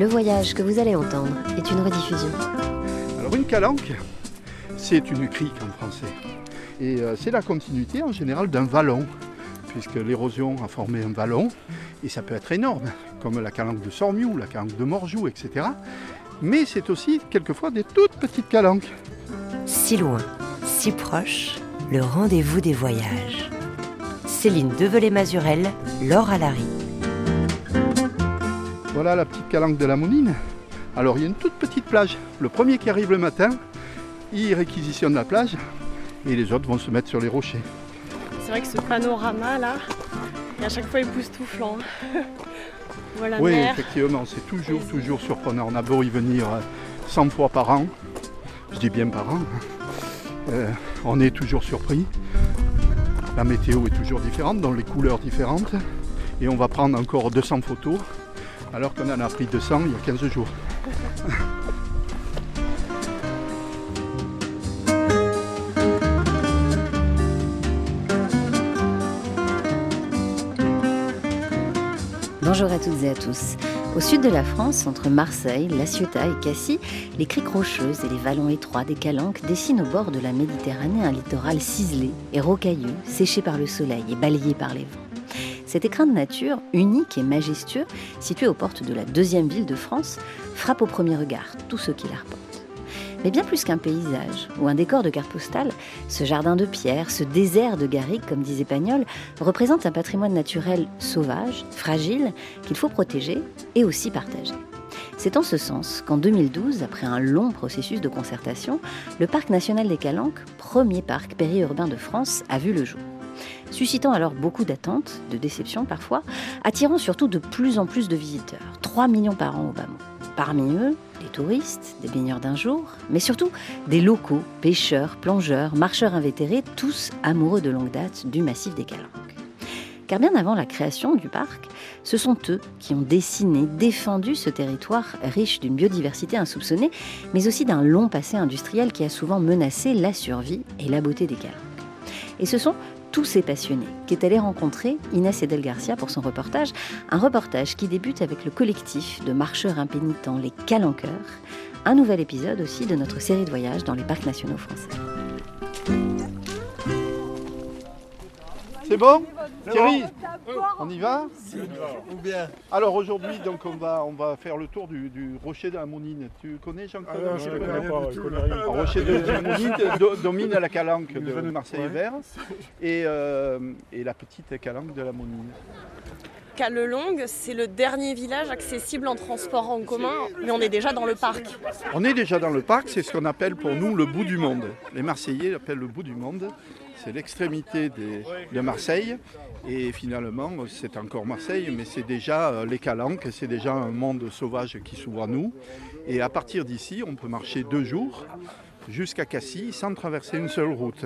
Le voyage que vous allez entendre est une rediffusion. Alors une calanque, c'est une crique en français. Et euh, c'est la continuité en général d'un vallon, puisque l'érosion a formé un vallon, et ça peut être énorme, comme la calanque de Sormiou, la calanque de Morjou, etc. Mais c'est aussi quelquefois des toutes petites calanques. Si loin, si proche, le rendez-vous des voyages. Céline Develay-Mazurel, Laure Alary. Voilà la petite calanque de la Monine. Alors il y a une toute petite plage. Le premier qui arrive le matin, il réquisitionne la plage et les autres vont se mettre sur les rochers. C'est vrai que ce panorama là, à chaque fois époustouflant. voilà oui, mer. effectivement, c'est toujours, toujours surprenant. On a beau y venir 100 fois par an, je dis bien par an, euh, on est toujours surpris. La météo est toujours différente, donc les couleurs différentes. Et on va prendre encore 200 photos, alors qu'on en a pris 200 il y a 15 jours. Bonjour à toutes et à tous. Au sud de la France, entre Marseille, La Ciotat et Cassis, les criques rocheuses et les vallons étroits des Calanques dessinent au bord de la Méditerranée un littoral ciselé et rocailleux, séché par le soleil et balayé par les vents. Cet écrin de nature, unique et majestueux, situé aux portes de la deuxième ville de France, frappe au premier regard tous ceux qui l'arpentent. Mais bien plus qu'un paysage ou un décor de carte postale, ce jardin de pierre, ce désert de garrigue, comme disait Pagnol, représente un patrimoine naturel sauvage, fragile, qu'il faut protéger et aussi partager. C'est en ce sens qu'en 2012, après un long processus de concertation, le Parc national des Calanques, premier parc périurbain de France, a vu le jour. Suscitant alors beaucoup d'attentes, de déceptions parfois, attirant surtout de plus en plus de visiteurs, 3 millions par an au bas. Parmi eux, des touristes, des baigneurs d'un jour, mais surtout des locaux, pêcheurs, plongeurs, marcheurs invétérés, tous amoureux de longue date du massif des Calanques. Car bien avant la création du parc, ce sont eux qui ont dessiné, défendu ce territoire riche d'une biodiversité insoupçonnée, mais aussi d'un long passé industriel qui a souvent menacé la survie et la beauté des Calanques. Et ce sont tous ces passionnés qu'est allé rencontrer Inès Edel Garcia pour son reportage, un reportage qui débute avec le collectif de marcheurs impénitents Les Calanqueurs, un nouvel épisode aussi de notre série de voyages dans les parcs nationaux français. C'est bon Thierry On y va Ou bien Alors aujourd'hui, donc on va, on va faire le tour du, du rocher de la Monine. Tu connais Ah Jean-Claude non, Tu je connais connais pas, je connais rien. Le rocher de, la Monine do- domine la calanque de Marseille et Vert et, euh, et la petite calanque de la Monine. Calelongue, c'est le dernier village accessible en transport en commun, mais on est déjà dans le parc. On est déjà dans le parc, c'est ce qu'on appelle pour nous le bout du monde. Les Marseillais l'appellent le bout du monde. C'est l'extrémité de Marseille. Et finalement, c'est encore Marseille, mais c'est déjà euh, les Calanques, c'est déjà un monde sauvage qui s'ouvre à nous. Et à partir d'ici, on peut marcher deux jours jusqu'à Cassis sans traverser une seule route.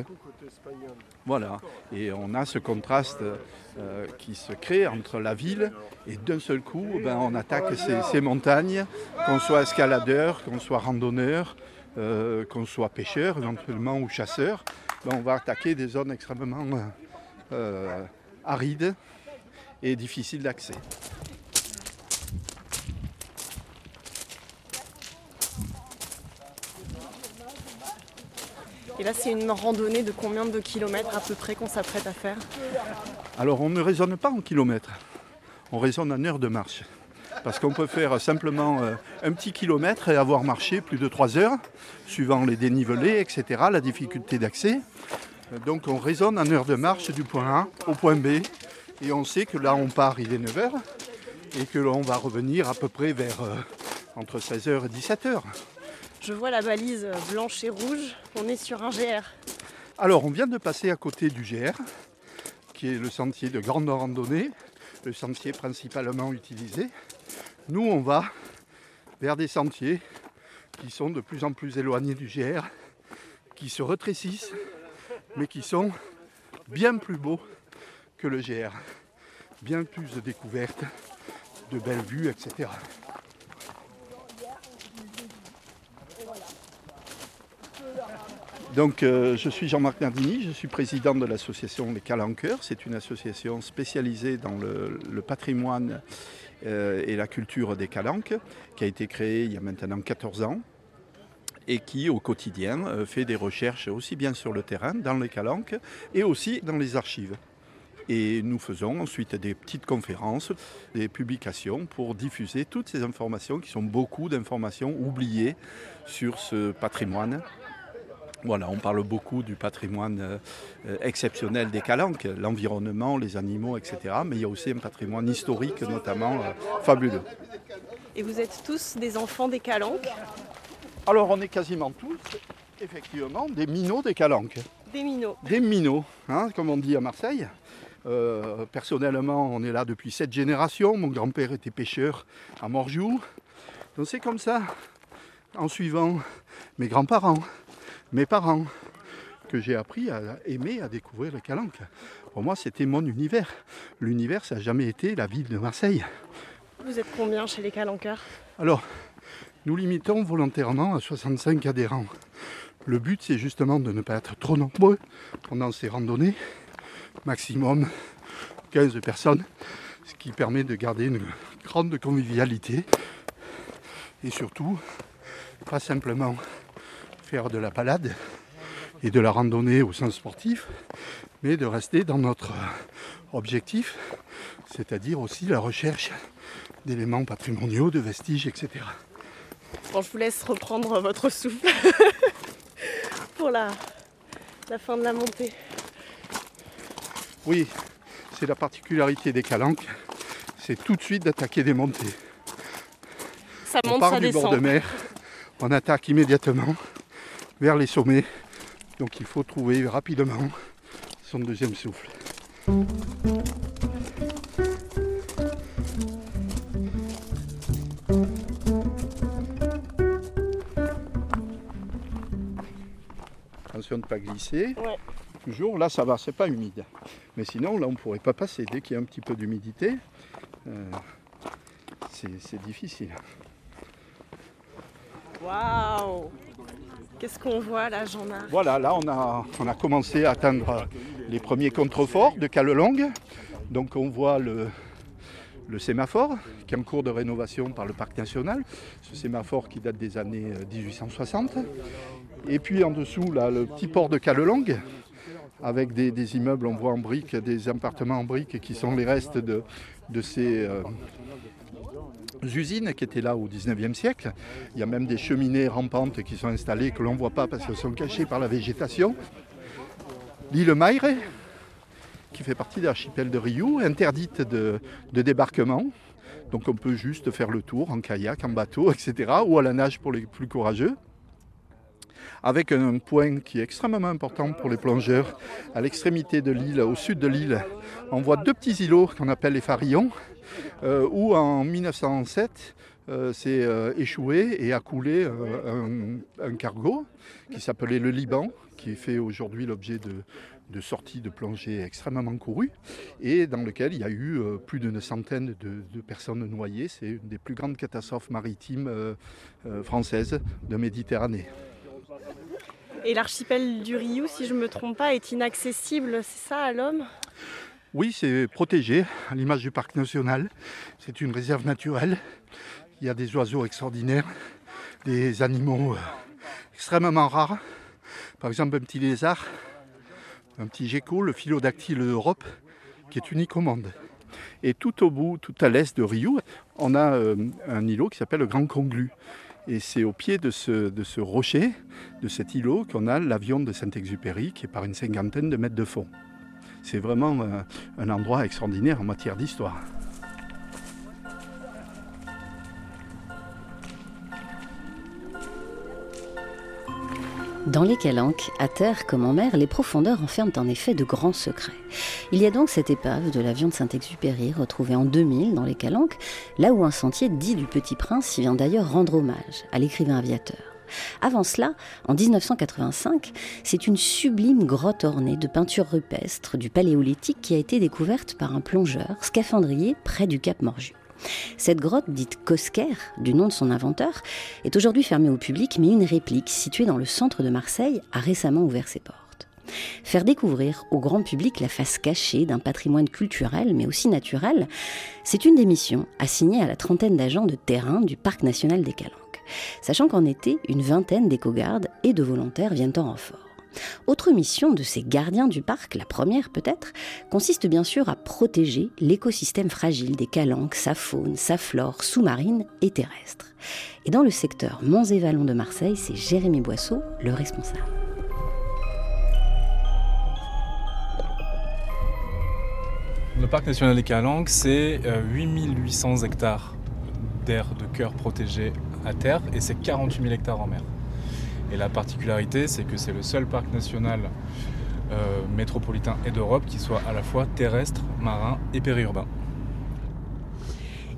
Voilà. Et on a ce contraste euh, qui se crée entre la ville et d'un seul coup, ben, on attaque ces, ces montagnes, qu'on soit escaladeur, qu'on soit randonneur, euh, qu'on soit pêcheur éventuellement ou chasseur. Ben, on va attaquer des zones extrêmement euh, euh, arides et difficiles d'accès. Et là, c'est une randonnée de combien de kilomètres à peu près qu'on s'apprête à faire? Alors on ne raisonne pas en kilomètres, on raisonne en heures de marche. Parce qu'on peut faire simplement euh, un petit kilomètre et avoir marché plus de 3 heures, suivant les dénivelés, etc., la difficulté d'accès. Euh, Donc on raisonne en heures de marche du point A au point B. Et on sait que là on part, il est 9h, et que l'on va revenir à peu près vers euh, entre 16h et 17h. Je vois la balise blanche et rouge, on est sur un GR. Alors, on vient de passer à côté du GR, qui est le sentier de grande randonnée, le sentier principalement utilisé. Nous, on va vers des sentiers qui sont de plus en plus éloignés du GR, qui se rétrécissent, mais qui sont bien plus beaux que le GR. Bien plus de découvertes, de belles vues, etc. Donc, euh, je suis Jean-Marc Nardini, je suis président de l'association Les Calanqueurs. C'est une association spécialisée dans le, patrimoine euh, et la culture des Calanques, qui a été créée il y a maintenant 14 ans et qui, au quotidien, euh, fait des recherches aussi bien sur le terrain, dans les Calanques, et aussi dans les archives. Et nous faisons ensuite des petites conférences, des publications pour diffuser toutes ces informations qui sont beaucoup d'informations oubliées sur ce patrimoine. Voilà, on parle beaucoup du patrimoine euh, exceptionnel des calanques, l'environnement, les animaux, etc. Mais il y a aussi un patrimoine historique, notamment euh, fabuleux. Et vous êtes tous des enfants des calanques? Alors, on est quasiment tous, effectivement, des minots des calanques. Des minots. Des minots, hein, comme on dit à Marseille. Euh, personnellement, on est là depuis sept générations. Mon grand-père était pêcheur à Morjou. Donc c'est comme ça, en suivant mes grands-parents, mes parents, que j'ai appris à aimer, à découvrir le calanque. Pour moi, c'était mon univers. L'univers, ça n'a jamais été la ville de Marseille. Vous êtes combien chez les calanqueurs Alors, nous limitons volontairement à 65 adhérents. Le but, c'est justement de ne pas être trop nombreux pendant ces randonnées maximum 15 personnes, ce qui permet de garder une grande convivialité et surtout pas simplement faire de la balade et de la randonnée au sens sportif, mais de rester dans notre objectif, c'est-à-dire aussi la recherche d'éléments patrimoniaux, de vestiges, etc. Bon, je vous laisse reprendre votre souffle pour la, la fin de la montée. Oui, c'est la particularité des calanques, c'est tout de suite d'attaquer des montées. Ça monte, on part du bord de mer, on attaque immédiatement vers les sommets. Donc il faut trouver rapidement son deuxième souffle. Attention de ne pas glisser. Toujours, là ça va, c'est pas humide. Mais sinon, là on ne pourrait pas passer. Dès qu'il y a un petit peu d'humidité, euh, c'est difficile. Waouh Qu'est-ce qu'on voit là, Jean-Marc? Voilà, là on a, on a commencé à atteindre les premiers contreforts de Calelongue. Donc on voit le, sémaphore qui est en cours de rénovation par le parc national. Ce sémaphore qui date des années 1860. Et puis en dessous, là, le petit port de Calelongue avec des, immeubles, on voit en briques, des appartements en briques qui sont les restes de, ces euh, usines qui étaient là au 19e siècle. Il y a même des cheminées rampantes qui sont installées que l'on ne voit pas parce qu'elles sont cachées par la végétation. L'île Maire, qui fait partie de l'archipel de Riou, interdite de débarquement. Donc on peut juste faire le tour en kayak, en bateau, etc. ou à la nage pour les plus courageux avec un point qui est extrêmement important pour les plongeurs. À l'extrémité de l'île, au sud de l'île, on voit deux petits îlots qu'on appelle les Farillons, euh, où en 1907, euh, s'est euh, échoué et a coulé un, cargo qui s'appelait le Liban, qui fait aujourd'hui l'objet de, sorties de plongée extrêmement courues et dans lequel il y a eu plus d'une centaine de, personnes noyées. C'est une des plus grandes catastrophes maritimes françaises de Méditerranée. Et l'archipel du Riou, si je ne me trompe pas, est inaccessible, c'est ça à l'homme? Oui, c'est protégé à l'image du parc national. C'est une réserve naturelle. Il y a des oiseaux extraordinaires, des animaux euh, extrêmement rares. Par exemple, un petit lézard, un petit gecko, le philodactyle d'Europe, qui est unique au monde. Et tout au bout, tout à l'est de Riou, on a euh, un îlot qui s'appelle le Grand Conglu. Et c'est au pied de ce, rocher, de cet îlot, qu'on a l'avion de Saint-Exupéry qui est par une cinquantaine de mètres de fond. C'est vraiment euh, un endroit extraordinaire en matière d'histoire. Dans les calanques, à terre comme en mer, les profondeurs enferment en effet de grands secrets. Il y a donc cette épave de l'avion de Saint-Exupéry retrouvée en 2000 dans les calanques, là où un sentier dit du Petit Prince vient d'ailleurs rendre hommage à l'écrivain aviateur. Avant cela, en 1985, c'est une sublime grotte ornée de peintures rupestres du Paléolithique qui a été découverte par un plongeur scaphandrier près du Cap Morju. Cette grotte, dite Cosquer, du nom de son inventeur, est aujourd'hui fermée au public, mais une réplique située dans le centre de Marseille a récemment ouvert ses portes. Faire découvrir au grand public la face cachée d'un patrimoine culturel, mais aussi naturel, c'est une des missions assignée à la trentaine d'agents de terrain du Parc national des Calanques. Sachant qu'en été, une vingtaine d'éco-gardes et de volontaires viennent en renfort. Autre mission de ces gardiens du parc, la première peut-être, consiste bien sûr à protéger l'écosystème fragile des calanques, sa faune, sa flore sous-marine et terrestre. Et dans le secteur Monts et Vallons de Marseille, c'est Jérémy Boisseau le responsable. Le parc national des Calanques, c'est 8800 euh, hectares d'air de cœur protégé à terre et c'est 48 000 hectares en mer. Et la particularité, c'est que c'est le seul parc national euh, métropolitain et d'Europe qui soit à la fois terrestre, marin et périurbain.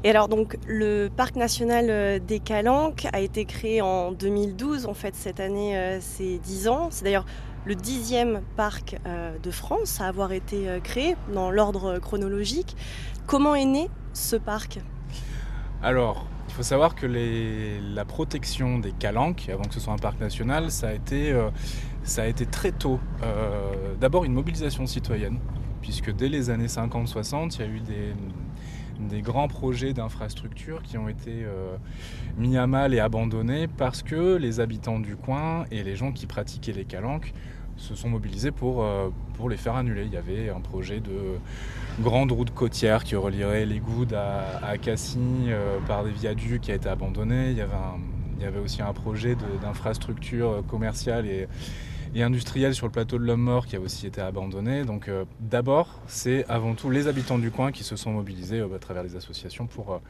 Et alors donc le parc national euh, des Calanques a été créé en 2012. En fait cette année euh, c'est 10 ans. C'est d'ailleurs le dixième parc de France à avoir été créé dans l'ordre chronologique. Comment est né ce parc? Alors faut savoir que la protection des calanques, avant que ce soit un parc national, ça a été, euh, très tôt. Euh, d'abord une mobilisation citoyenne, puisque dès les années 50-60, il y a eu des, grands projets d'infrastructures qui ont été euh, mis à mal et abandonnés parce que les habitants du coin et les gens qui pratiquaient les calanques se sont mobilisés pour, pour les faire annuler. Il y avait un projet de grande route côtière qui relierait les Goudes à, à Cassis euh, par des viaducs qui a été abandonné. Il y avait, il y avait aussi un projet d'infrastructure commerciale et, industrielle sur le plateau de l'Homme Mort qui a aussi été abandonné. Donc euh, d'abord, c'est avant tout les habitants du coin qui se sont mobilisés euh, à travers les associations pour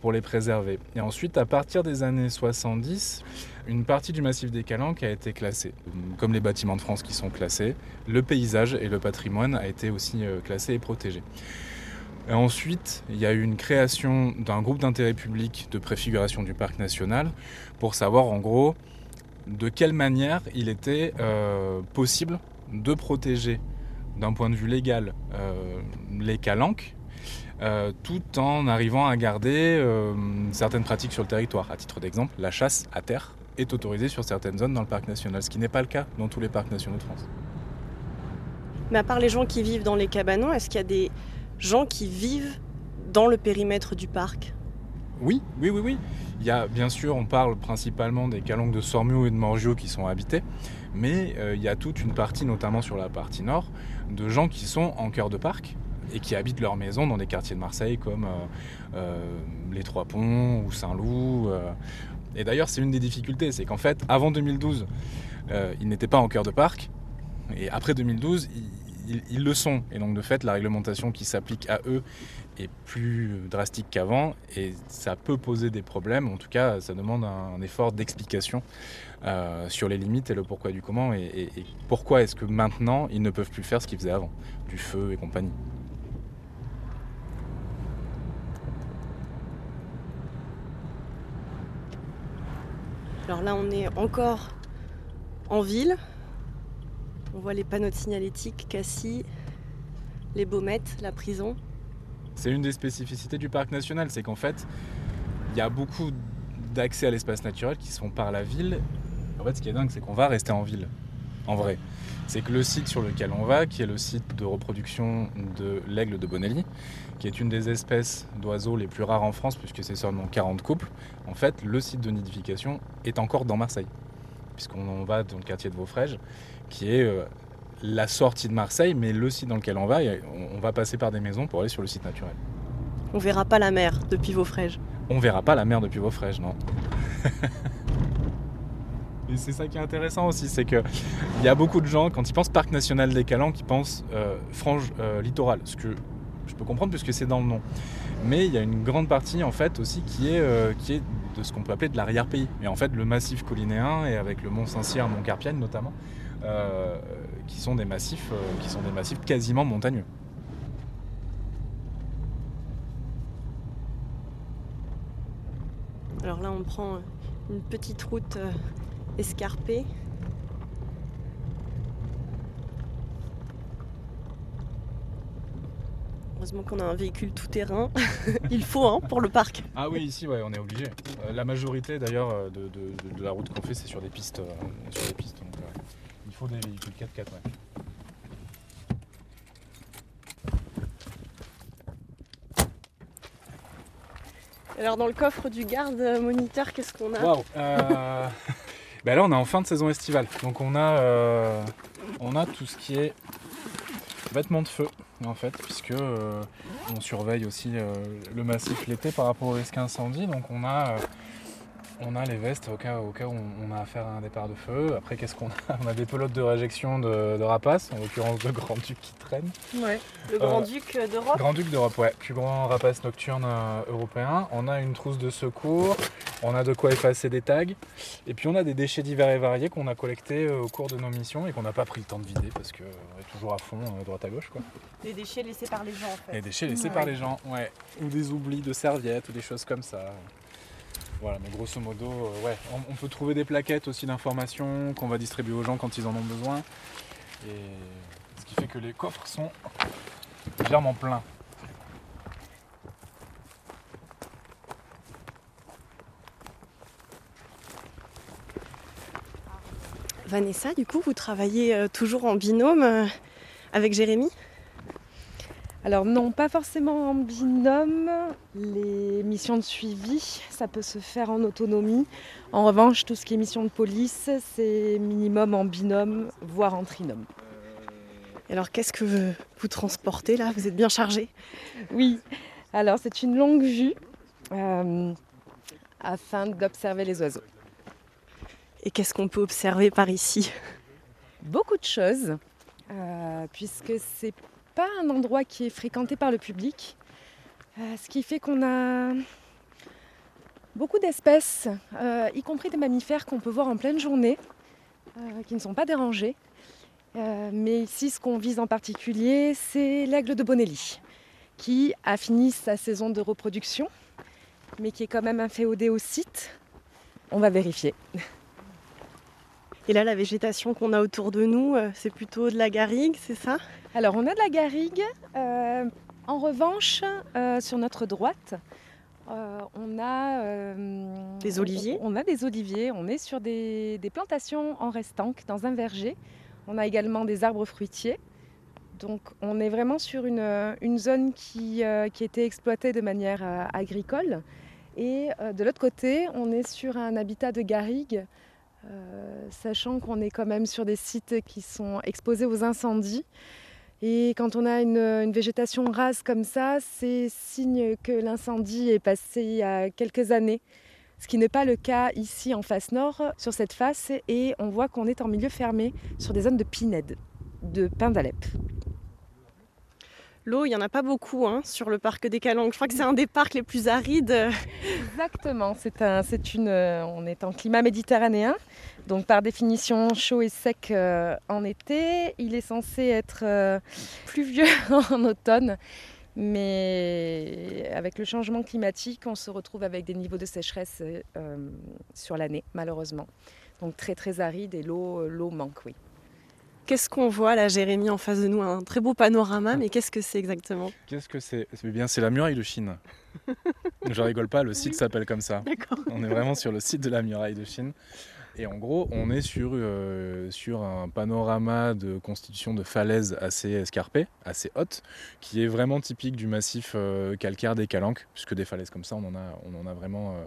pour les préserver. Et ensuite, à partir des années 70, une partie du massif des Calanques a été classée. Comme les bâtiments de France qui sont classés, le paysage et le patrimoine a été aussi euh, classé et protégé. Et ensuite, il y a eu une création d'un groupe d'intérêt public de préfiguration du parc national pour savoir en gros de quelle manière il était euh, possible de protéger d'un point de vue légal euh, les calanques euh, tout en arrivant à garder euh, certaines pratiques sur le territoire. À titre d'exemple, la chasse à terre est autorisée sur certaines zones dans le parc national, ce qui n'est pas le cas dans tous les parcs nationaux de France. Mais à part les gens qui vivent dans les cabanons, est-ce qu'il y a des gens qui vivent dans le périmètre du parc? Oui, oui, oui, oui. Il y a, bien sûr, on parle principalement des calanques de Sormio et de Morgio qui sont habités, mais euh, il y a toute une partie, notamment sur la partie nord, de gens qui sont en cœur de parc, et qui habitent leur maison dans des quartiers de Marseille comme euh, euh, les Trois Ponts ou Saint-Loup. Euh. Et d'ailleurs, c'est une des difficultés, c'est qu'en fait, avant 2012, ils n'étaient pas en cœur de parc, et après 2012, ils, le sont. Et donc, de fait, la réglementation qui s'applique à eux est plus drastique qu'avant, et ça peut poser des problèmes. En tout cas, ça demande un, effort d'explication sur les limites et le pourquoi du comment, et pourquoi est-ce que maintenant, ils ne peuvent plus faire ce qu'ils faisaient avant, du feu et compagnie. Alors là, on est encore en ville. On voit les panneaux de signalétique, Cassis, les Baumettes, la prison. C'est une des spécificités du parc national, c'est qu'en fait, il y a beaucoup d'accès à l'espace naturel qui se font par la ville. En fait, ce qui est dingue, c'est qu'on va rester en ville, en vrai. C'est que le site sur lequel on va, qui est le site de reproduction de l'aigle de Bonelli, qui est une des espèces d'oiseaux les plus rares en France, puisque c'est seulement 40 couples, en fait, le site de nidification est encore dans Marseille, puisqu'on va dans le quartier de Vaufrèges, qui est euh, la sortie de Marseille, mais le site dans lequel on va, on va passer par des maisons pour aller sur le site naturel. On verra pas la mer depuis Vaufrèges. On verra pas la mer depuis Vaufrèges, non. Et c'est ça qui est intéressant aussi, c'est qu'il y a beaucoup de gens, quand ils pensent parc national des Calanques, qui pensent euh, frange euh, littorale, ce que je peux comprendre puisque c'est dans le nom. Mais il y a une grande partie en fait aussi qui est, euh, qui est de ce qu'on peut appeler de l'arrière-pays. Et en fait le massif collinéen et avec le mont Saint-Cyr, mont Carpienne notamment, qui sont des massifs, qui sont des massifs quasiment montagneux. Alors là on prend une petite route escarpée Heureusement qu'on a un véhicule tout-terrain. Il faut hein, pour le parc. Ah oui, ici, ouais, on est obligé. Euh, la majorité d'ailleurs euh, de, de- de- de la route qu'on fait, c'est sur des pistes. euh, sur des pistes donc, euh, il faut des véhicules 4x4. ouais. Alors dans le coffre du garde moniteur, qu'est-ce qu'on a? Waouh euh, ben Là, on est en fin de saison estivale. Donc, on a, euh, on a tout ce qui est vêtements de feu, en fait, puisque euh, on surveille aussi euh, le massif l'été par rapport au risque incendie. Donc, on a, on a les vestes au cas, au cas où on a affaire à un départ de feu. Après, qu'est-ce qu'on a On a des pelotes de réjection de, de rapaces, en l'occurrence de Grand Duc qui traînent. Ouais. Le Grand-Duc d'Europe Grand Duc d'Europe, ouais. Plus grand rapace nocturne euh, européen. On a une trousse de secours. On a de quoi effacer des tags. Et puis on a des déchets divers et variés qu'on a collectés euh, au cours de nos missions et qu'on n'a pas pris le temps de vider parce qu'on est toujours à fond, euh, droite à gauche. Quoi. Des déchets laissés par les gens en fait. Les déchets laissés Ouais. par les gens, ouais. Ou des oublis de serviettes ou des choses comme ça. Voilà, mais grosso modo, euh, ouais. On, peut trouver des plaquettes aussi d'informations qu'on va distribuer aux gens quand ils en ont besoin. Et ce qui fait que les coffres sont légèrement pleins. Vanessa, du coup, vous travaillez euh, toujours en binôme euh, avec Jérémy? Alors non, pas forcément en binôme. Les missions de suivi, ça peut se faire en autonomie. En revanche, tout ce qui est mission de police, c'est minimum en binôme, voire en trinôme. Alors qu'est-ce que vous, vous transportez là? Vous êtes bien chargé? Oui, alors c'est une longue vue euh, afin d'observer les oiseaux. Et qu'est-ce qu'on peut observer par ici? Beaucoup de choses, euh, puisque c'est pas un endroit qui est fréquenté par le public, euh, ce qui fait qu'on a beaucoup d'espèces, euh, y compris des mammifères qu'on peut voir en pleine journée, euh, qui ne sont pas dérangés. Mais ici, ce qu'on vise en particulier, c'est l'aigle de Bonelli, qui a fini sa saison de reproduction, mais qui est quand même inféodé au site. On va vérifier. Et là, la végétation qu'on a autour de nous, euh, c'est plutôt de la garrigue, c'est ça? Alors, on a de la garrigue. Euh, en revanche, euh, sur notre droite, euh, on a Des oliviers? On, on a des oliviers. On est sur des, des plantations en restanque dans un verger. On a également des arbres fruitiers. Donc, on est vraiment sur une, une zone qui, euh, qui était exploitée de manière euh, agricole. Et euh, de l'autre côté, on est sur un habitat de garrigue, euh, sachant qu'on est quand même sur des sites qui sont exposés aux incendies. Et quand on a une, végétation rase comme ça, c'est signe que l'incendie est passé il y a quelques années. Ce qui n'est pas le cas ici en face nord, sur cette face, et on voit qu'on est en milieu fermé sur des zones de pinède, de pin d'Alep. L'eau, il n'y en a pas beaucoup hein, sur le parc des Calanques. Je crois que c'est un des parcs les plus arides. Exactement, euh, on est en climat méditerranéen, donc par définition chaud et sec euh, en été. Il est censé être euh, pluvieux en automne, mais avec le changement climatique, on se retrouve avec des niveaux de sécheresse sur l'année, malheureusement. Donc très très aride et l'eau manque, oui. Qu'est-ce qu'on voit là, Jérémy, en face de nous? Un très beau panorama, mais qu'est-ce que c'est exactement? Qu'est-ce que c'est? Eh bien, c'est la muraille de Chine. Je rigole pas, le site s'appelle comme ça. D'accord. On est vraiment sur le site de la muraille de Chine. Et en gros, on est sur, euh, sur un panorama de constitution de falaises assez escarpées, assez hautes, qui est vraiment typique du massif euh, calcaire des Calanques, puisque des falaises comme ça, on en a, on en a vraiment, euh,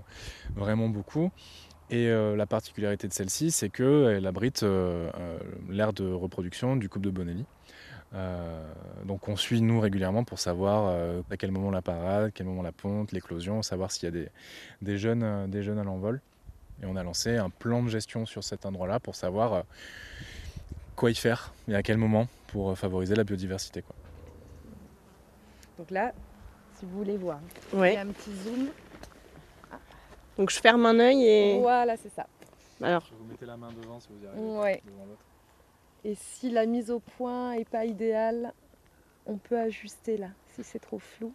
vraiment beaucoup. Et euh, la particularité de celle-ci, c'est qu'elle abrite euh, euh, l'aire de reproduction du couple de Bonelli. Euh, donc on suit nous régulièrement pour savoir euh, à quel moment la parade, à quel moment la ponte, l'éclosion, savoir s'il y a des, des jeunes, euh, des jeunes à l'envol. Et on a lancé un plan de gestion sur cet endroit-là pour savoir euh, quoi y faire et à quel moment pour euh, favoriser la biodiversité. Quoi. Donc là, si vous voulez voir, il y a un petit zoom. Donc je ferme un œil et. Voilà, c'est ça. Alors, Vous mettez la main devant si vous y Ouais. Et si la mise au point est pas idéale, on peut ajuster là, si c'est trop flou.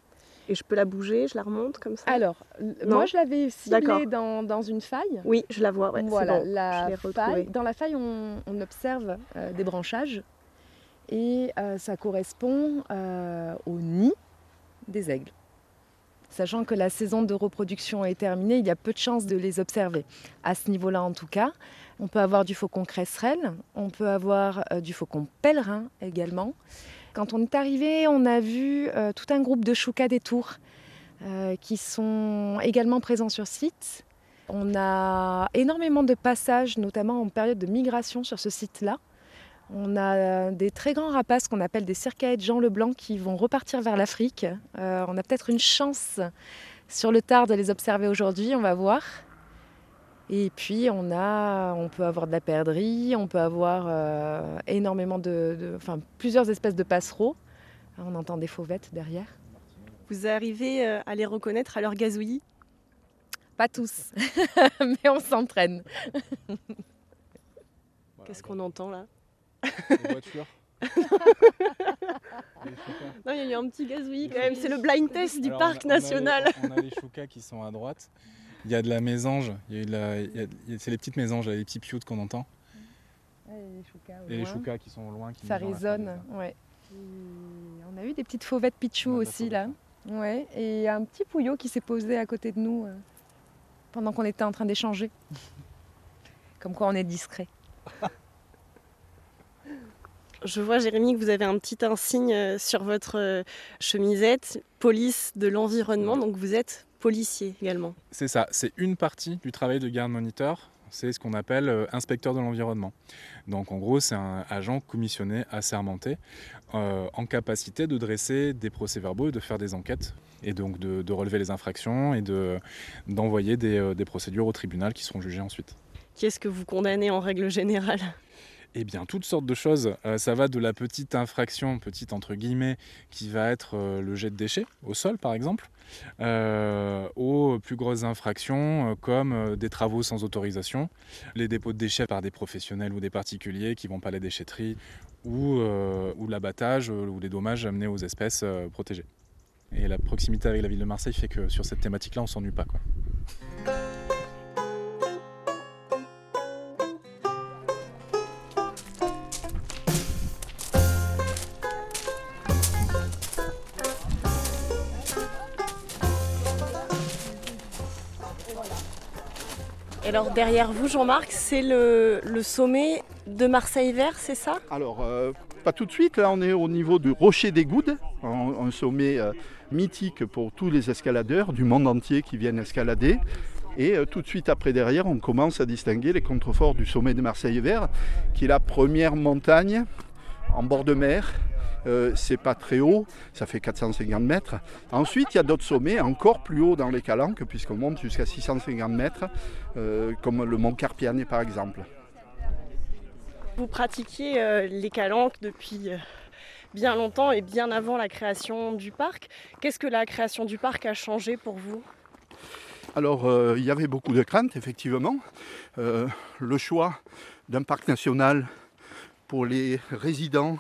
et je peux la bouger, je la remonte comme ça? Alors, Non. moi je l'avais ciblée dans, dans une faille. Oui, je la vois, ouais, voilà, bon, je la l'ai retrouvée. faille. Dans la faille, on, on observe euh, des branchages et euh, ça correspond euh, au nid des aigles. Sachant que la saison de reproduction est terminée, il y a peu de chances de les observer. À ce niveau-là, en tout cas, on peut avoir du faucon cresserelle, on peut avoir euh, du faucon pèlerin également. Quand on est arrivé, on a vu euh, tout un groupe de choucas des tours euh, qui sont également présents sur site. On a énormément de passages, notamment en période de migration sur ce site-là. On a des très grands rapaces qu'on appelle des circaètes Jean Leblanc qui vont repartir vers l'Afrique. Euh, on a peut-être une chance sur le tard de les observer aujourd'hui, on va voir. Et puis on, a, on peut avoir de la perdrix, on peut avoir euh, énormément de, de, enfin, plusieurs espèces de passereaux. On entend des fauvettes derrière. Vous arrivez euh, à les reconnaître à leur gazouillis? Pas tous, mais on s'entraîne. Qu'est-ce qu'on entend là? Les voitures. Non, il y a eu un petit gazouillis quand même. C'est le blind test du Alors, parc on a- on a national. les- On a les choucas qui sont à droite. Il y a de la mésange. C'est les petites mésanges, les petits pioutes qu'on entend. Et les choucas qui sont loin. Qui Ça résonne, ouais. Et on a eu des petites fauvettes la aussi là. Ouais. Et un petit pouillot qui s'est posé à côté de nous euh, pendant qu'on était en train d'échanger. Comme quoi on est discret. Je vois, Jérémy, que vous avez un petit insigne euh, sur votre euh, chemisette, police de l'environnement, donc vous êtes policier également. C'est ça, c'est une partie du travail de garde moniteur, c'est ce qu'on appelle euh, inspecteur de l'environnement. Donc en gros, c'est un agent commissionné, assermenté, euh, en capacité de dresser des procès-verbaux et de faire des enquêtes, et donc de, de relever les infractions et de- d'envoyer des, des procédures au tribunal qui seront jugées ensuite. Qu'est-ce que vous condamnez en règle générale? Eh bien, toutes sortes de choses. Euh, ça va de la petite infraction, petite entre guillemets, qui va être euh, le jet de déchets au sol, par exemple, euh, aux plus grosses infractions comme des travaux sans autorisation, les dépôts de déchets par des professionnels ou des particuliers qui vont pas à la déchetterie, ou, l'abattage ou les dommages amenés aux espèces protégées. Et la proximité avec la ville de Marseille fait que sur cette thématique-là, on s'ennuie pas. Quoi. Et alors derrière vous, Jean-Marc, c'est le, sommet de Marseille Vert, c'est ça? Alors, euh, pas tout de suite, là on est au niveau du Rocher des Goudes, un, un sommet euh, mythique pour tous les escaladeurs du monde entier qui viennent escalader. Et euh, tout de suite après derrière, on commence à distinguer les contreforts du sommet de Marseille Vert, qui est la première montagne en bord de mer. Euh, c'est pas très haut, ça fait 450 mètres. Ensuite, il y a d'autres sommets encore plus hauts dans les Calanques, puisqu'on monte jusqu'à 650 mètres, euh, comme le mont Carpiane par exemple. Vous pratiquiez euh, les calanques depuis bien longtemps et bien avant la création du parc. Qu'est-ce que la création du parc a changé pour vous? Alors, euh, il y avait beaucoup de craintes, effectivement. Euh, le choix d'un parc national pour les résidents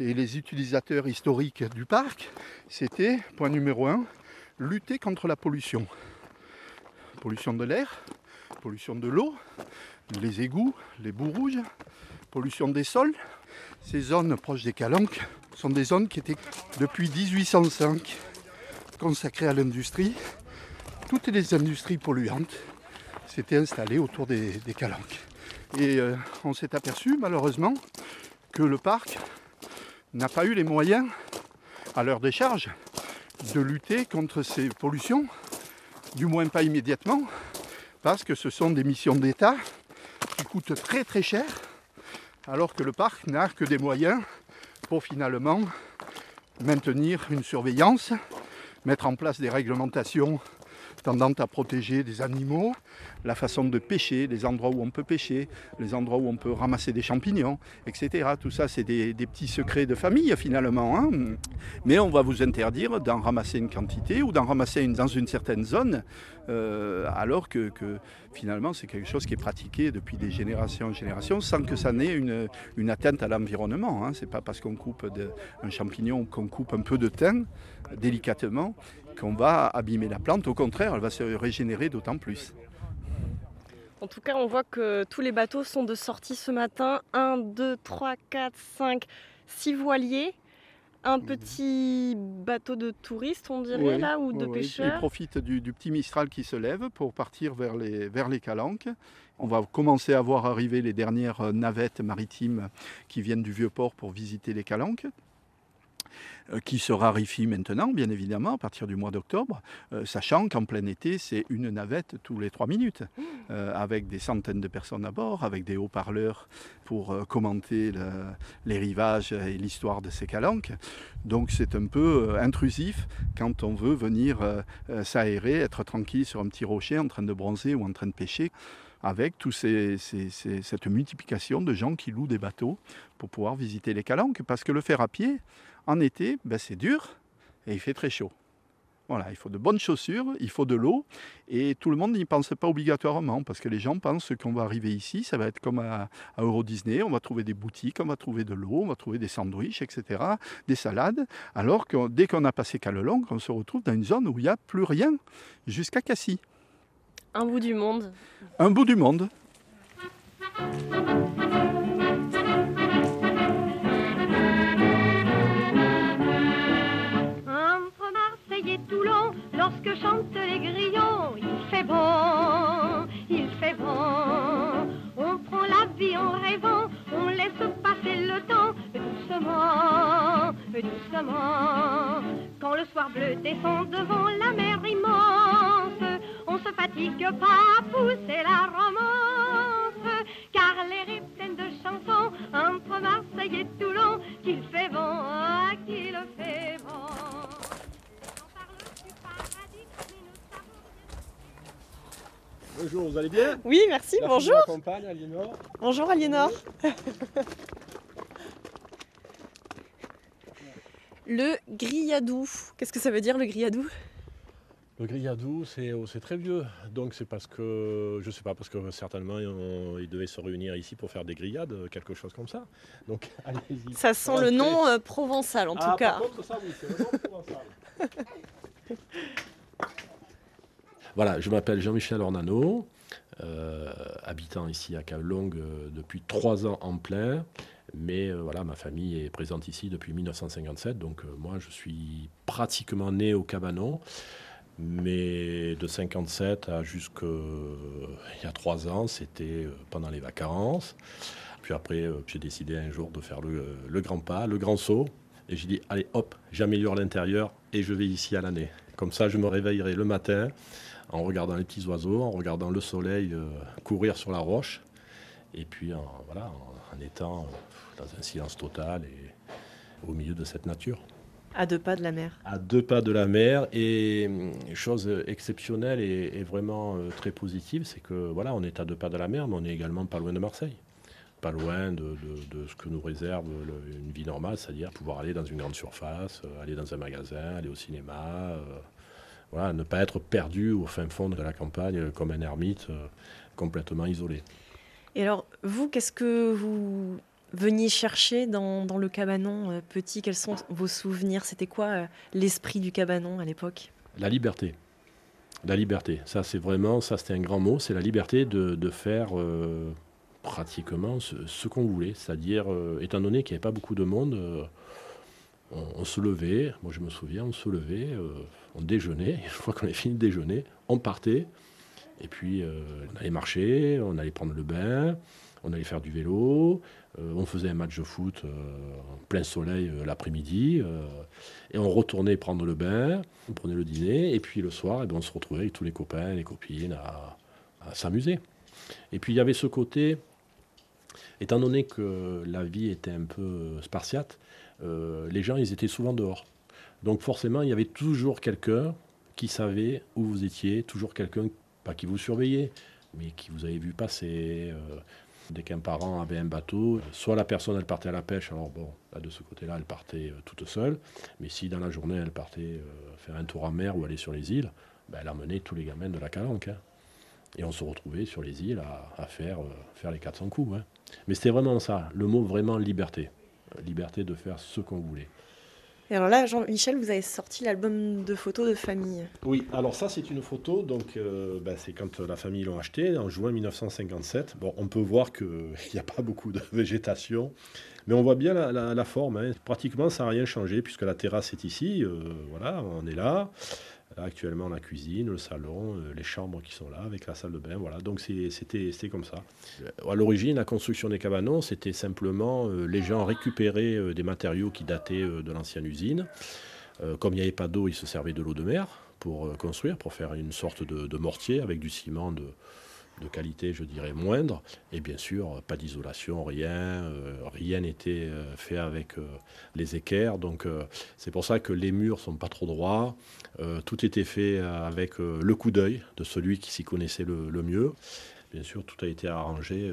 et les utilisateurs historiques du parc, c'était, point numéro un, lutter contre la pollution. Pollution de l'air, pollution de l'eau, les égouts, les boues rouges, pollution des sols. Ces zones proches des Calanques sont des zones qui étaient depuis 1805 consacrées à l'industrie toutes les industries polluantes s'étaient installées autour des, calanques. Et euh, on s'est aperçu malheureusement que le parc n'a pas eu les moyens, à leur décharge, de lutter contre ces pollutions, du moins pas immédiatement, parce que ce sont des missions d'État qui coûtent très très cher, alors que le parc n'a que des moyens pour finalement maintenir une surveillance, mettre en place des réglementations tendant à protéger des animaux, la façon de pêcher, les endroits où on peut pêcher, les endroits où on peut ramasser des champignons, etc. Tout ça, c'est des, petits secrets de famille finalement. hein. Mais on va vous interdire d'en ramasser une quantité ou d'en ramasser dans une certaine zone, euh, alors que, finalement c'est quelque chose qui est pratiqué depuis des générations en générations sans que ça n'ait une, atteinte à l'environnement. Hein. C'est pas parce qu'on coupe un champignon qu'on coupe un peu de thym délicatement qu'on va abîmer la plante. Au contraire, elle va se régénérer d'autant plus. En tout cas, on voit que tous les bateaux sont de sortie ce matin. 1, 2, 3, 4, 5, 6 voiliers. Un petit bateau de touristes, on dirait, Oui, là, ou de oui, oui. Ils pêcheurs. profitent du, du petit Mistral qui se lève pour partir vers les, vers les Calanques. On va commencer à voir arriver les dernières navettes maritimes qui viennent du Vieux-Port pour visiter les Calanques qui se raréfient maintenant, bien évidemment, à partir du mois d'octobre, euh, sachant qu'en plein été, c'est une navette tous les trois minutes, euh, avec des centaines de personnes à bord, avec des haut-parleurs pour euh, commenter le- les rivages et l'histoire de ces calanques. Donc c'est un peu euh, intrusif quand on veut venir euh, euh, s'aérer, être tranquille sur un petit rocher en train de bronzer ou en train de pêcher, avec toute cette multiplication de gens qui louent des bateaux pour pouvoir visiter les calanques. Parce que le faire à pied, en été, ben, c'est dur et il fait très chaud. Voilà, il faut de bonnes chaussures, il faut de l'eau, et tout le monde n'y pense pas obligatoirement, parce que les gens pensent qu'on va arriver ici, ça va être comme à, à Euro Disney, on va trouver des boutiques, on va trouver de l'eau, on va trouver des sandwichs, etc., des salades, alors que dès qu'on a passé Calelong, on se retrouve dans une zone où il n'y a plus rien, jusqu'à Cassis, Un bout du monde. un bout du monde. Lorsque chantent les grillons, il fait bon, il fait bon. On prend la vie en rêvant, on laisse passer le temps doucement, doucement. Quand le soir bleu descend devant la mer immense, on se fatigue pas à pousser la romance, car l'air est plein de chansons entre Marseille et Toulon, qu'il fait bon, qu'il fait bon. On parle du paradis, mais nous savons Bonjour, vous allez bien Oui, merci, La bonjour. Aliénor. Bonjour Aliénor. le grilladou. Qu'est-ce que ça veut dire le grilladou Le grilladou, c'est oh, c'est très vieux. Donc c'est parce que, je sais pas, parce que certainement on- ils devaient se réunir ici pour faire des grillades, quelque chose comme ça. Donc allez-y. Ça sent Rentrez. le nom euh, provençal en Ah, tout cas. Par contre, ça oui, c'est le nom provençal. Voilà, je m'appelle Jean-Michel Ornano, euh, habitant ici à Cavelong euh, depuis trois ans en plein. Mais euh, voilà, ma famille est présente ici depuis 1957, donc moi je suis pratiquement né au Cabanon. Mais de 57 à jusqu'à il y a trois ans, c'était pendant les vacances. Puis après, j'ai décidé un jour de faire le, le grand pas, le grand saut. Et j'ai dit, allez hop, j'améliore l'intérieur et je vais ici à l'année. Comme ça, je me réveillerai le matin en regardant les petits oiseaux, en regardant le soleil euh, courir sur la roche. Et puis, en, voilà, en, en étant euh, dans un silence total et au milieu de cette nature À deux pas de la mer. à deux pas de la mer. Et hum, chose exceptionnelle et, et vraiment euh, très positive, c'est que voilà, on est à deux pas de la mer, mais on est également pas loin de Marseille. Pas loin de, de- de ce que nous réserve le- une vie normale, c'est-à-dire pouvoir aller dans une grande surface, euh, aller dans un magasin, aller au cinéma. euh, voilà, ne pas être perdu au fin fond de la campagne euh, comme un ermite euh, complètement isolé. Et alors, vous, qu'est-ce que vous veniez chercher dans, dans le cabanon euh, petit? Quels sont vos souvenirs? C'était quoi l'esprit du cabanon à l'époque? La liberté. La liberté. Ça, c'est vraiment, ça, c'était un grand mot. C'est la liberté de, de faire euh, pratiquement ce, ce qu'on voulait. C'est-à-dire, euh, étant donné qu'il n'y avait pas beaucoup de monde, euh, on, on se levait. Moi, je me souviens, on se levait, on déjeunait. Une fois qu'on avait fini de déjeuner, on partait. Et puis, euh, on allait marcher, on allait prendre le bain, on allait faire du vélo, euh, on faisait un match de foot euh, en plein soleil l'après-midi. et on retournait prendre le bain, on prenait le dîner, et puis le soir, eh ben, on se retrouvait avec tous les copains, les copines à, s'amuser. Et puis il y avait ce côté, étant donné que la vie était un peu spartiate, les gens, ils étaient souvent dehors. Donc forcément, il y avait toujours quelqu'un qui savait où vous étiez, toujours quelqu'un, pas qui vous surveillait, mais qui vous avait vu passer. euh, Dès qu'un parent avait un bateau, soit la personne elle partait à la pêche, alors bon, de ce côté-là, elle partait euh, toute seule, mais si dans la journée elle partait euh, faire un tour en mer ou aller sur les îles, ben, elle emmenait tous les gamins de la calanque. hein. Et on se retrouvait sur les îles à, faire, les 400 coups. hein. Mais c'était vraiment ça, le mot vraiment liberté. Liberté de faire ce qu'on voulait. Et alors là, Jean-Michel, vous avez sorti l'album de photos de famille. Oui, alors ça c'est une photo, donc euh, ben, c'est quand la famille l'ont acheté en juin 1957. Bon, on peut voir qu'il n'y a pas beaucoup de végétation, mais on voit bien la, forme. Hein. Pratiquement ça n'a rien changé puisque la terrasse est ici, euh, voilà, on est là. Actuellement, la cuisine, le salon, euh, les chambres qui sont là, avec la salle de bain. Voilà, donc c'était comme ça. À l'origine, la construction des cabanons, c'était simplement euh, les gens récupéraient euh, des matériaux qui dataient de l'ancienne usine. comme il n'y avait pas d'eau, ils se servaient de l'eau de mer pour construire, pour faire une sorte de mortier avec du ciment de, de qualité, je dirais, moindre. Et bien sûr, pas d'isolation, rien. Euh, rien n'était euh, fait avec euh, les équerres. Donc, c'est pour ça que les murs sont pas trop droits. tout était fait avec le coup d'œil de celui qui s'y connaissait le, mieux. Bien sûr, tout a été arrangé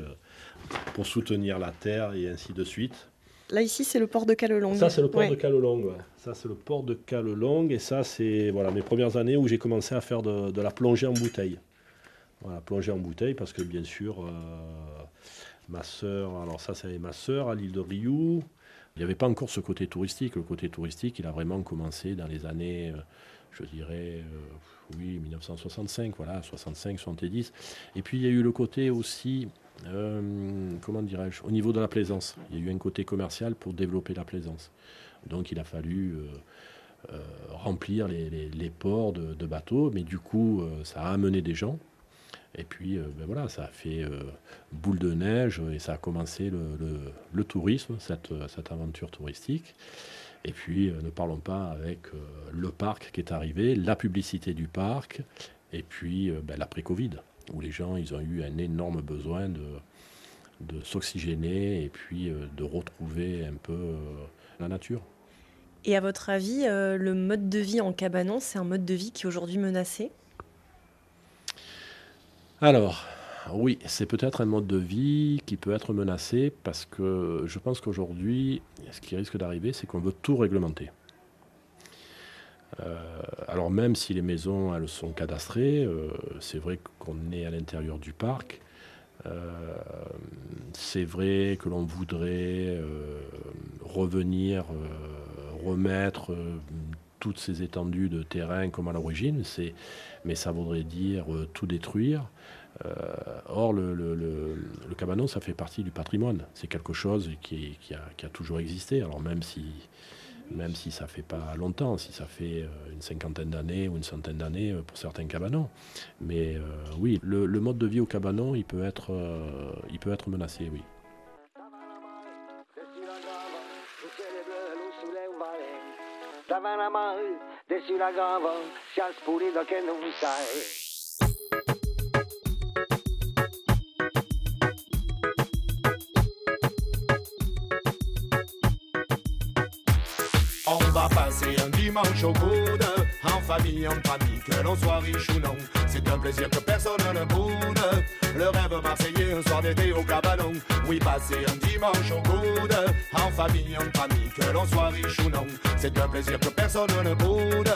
pour soutenir la terre et ainsi de suite. Là, ici, c'est le port de Calelong. Ça, c'est le port de Calelong. Ça, c'est le port de Calelong. Et ça, c'est voilà, mes premières années où j'ai commencé à faire de la plongée en bouteille. Voilà, plonger en bouteille parce que bien sûr, euh, ma sœur, alors ça c'est ma sœur à l'île de Rioux, il n'y avait pas encore ce côté touristique. Le côté touristique, il a vraiment commencé dans les années, euh, je dirais, euh, oui, 1965, voilà, 65, 70. Et puis il y a eu le côté aussi, comment dirais-je, au niveau de la plaisance. Il y a eu un côté commercial pour développer la plaisance. Donc il a fallu remplir les, ports de, bateaux, mais du coup, ça a amené des gens. Et puis, euh, ben voilà, ça a fait euh, boule de neige et ça a commencé le, tourisme, cette, cette, aventure touristique. Et puis, euh, ne parlons pas avec le parc qui est arrivé, la publicité du parc, et puis ben, l'après-Covid, où les gens, ils ont eu un énorme besoin de, de s'oxygéner et puis de retrouver un peu la nature. Et à votre avis, le mode de vie en cabanon, c'est un mode de vie qui est aujourd'hui menacé? Alors, oui, c'est peut-être un mode de vie qui peut être menacé parce que je pense qu'aujourd'hui, ce qui risque d'arriver, c'est qu'on veut tout réglementer. Euh, alors même si les maisons elles sont cadastrées, euh, c'est vrai qu'on est à l'intérieur du parc. Euh, c'est vrai que l'on voudrait revenir, remettre toutes ces étendues de terrain comme à l'origine, mais ça voudrait dire tout détruire. Euh, or, le, cabanon, ça fait partie du patrimoine. C'est quelque chose qui, a, toujours existé. Alors même si, même si ça fait pas longtemps, si ça fait euh, une cinquantaine d'années ou une centaine d'années euh, pour certains cabanons. Mais oui, le, mode de vie au cabanon, il peut être menacé, oui. ままで白髪をシャツプリだけの歌い On va passer un dimanche au coude famille, entre amis, que l'on soit riche ou non. C'est un plaisir que personne ne boude. Le rêve marseillais, un soir d'été au cabanon. Oui, passer un dimanche au coude, en famille, entre amis, que l'on soit riche ou non. C'est un plaisir que personne ne boude.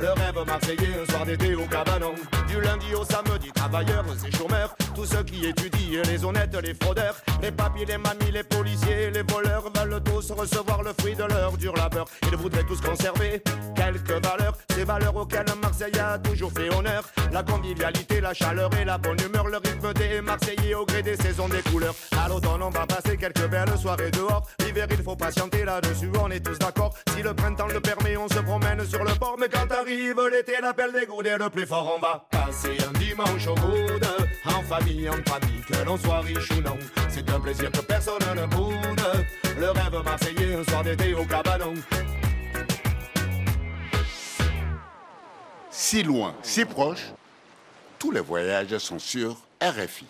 Le rêve marseillais, un soir d'été au cabanon. Du lundi au samedi, travailleurs et chômeurs. Tous ceux qui étudient, les honnêtes, les fraudeurs. Les papis, les mamies, les policiers, les voleurs veulent tous recevoir le fruit de leur dur labeur. Ils voudraient tous conserver quelques valeurs. Ces valeurs auxquelles Marseille a toujours fait honneur. La convivialité, la chaleur et la bonne humeur. Le rythme des Marseillais au gré des saisons, des couleurs. À l'automne, on va passer quelques belles soirées dehors. L'hiver, il faut patienter là-dessus, on est tous d'accord. Si le printemps le permet, on se promène sur le port. Mais quand arrive l'été, l'appel des goudets le plus fort, on va passer un dimanche au coude. En famille, en famille, que l'on soit riche ou non. C'est un plaisir que personne ne boude. Le rêve marseillais, un soir d'été au cabanon. Si loin, si proche, tous les voyages sont sur RFI.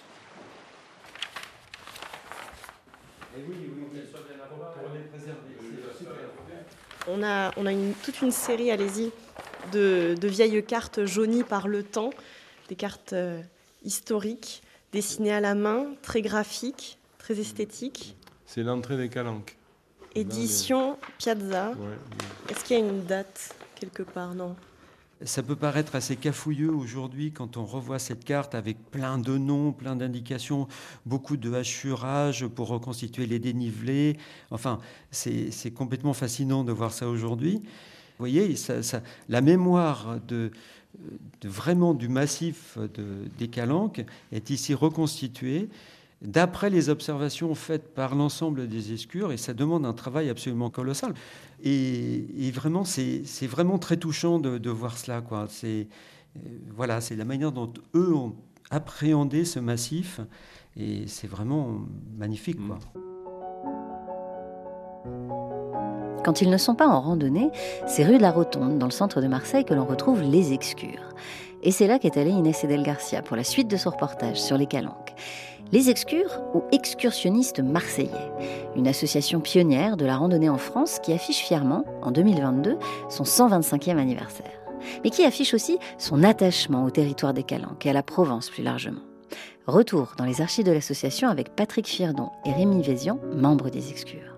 On a, on a une, toute une série, allez-y, de, vieilles cartes jaunies par le temps, des cartes euh, historiques, dessinées à la main, très graphiques, très esthétiques. C'est l'entrée des calanques. Édition Piazza. Est-ce qu'il y a une date quelque part? Non. Ça peut paraître assez cafouilleux aujourd'hui quand on revoit cette carte avec plein de noms, plein d'indications, beaucoup de hachurage pour reconstituer les dénivelés. Enfin, c'est complètement fascinant de voir ça aujourd'hui. Vous voyez, la mémoire de, vraiment du massif des Calanques est ici reconstituée d'après les observations faites par l'ensemble des escures, et ça demande un travail absolument colossal. Et, vraiment, c'est vraiment très touchant de, voir cela. C'est euh, voilà, c'est la manière dont eux ont appréhendé ce massif, et c'est vraiment magnifique. Quoi. Quand ils ne sont pas en randonnée, c'est rue de la Rotonde, dans le centre de Marseille, que l'on retrouve les Excures. Et c'est là qu'est allée Inès Edel Garcia pour la suite de son reportage sur les Calanques. Les Excures ou Excursionnistes Marseillais, une association pionnière de la randonnée en France qui affiche fièrement, en 2022, son 125e anniversaire. Mais qui affiche aussi son attachement au territoire des Calanques et à la Provence plus largement. Retour dans les archives de l'association avec Patrick Fierdon et Rémi Vézian, membres des Excures.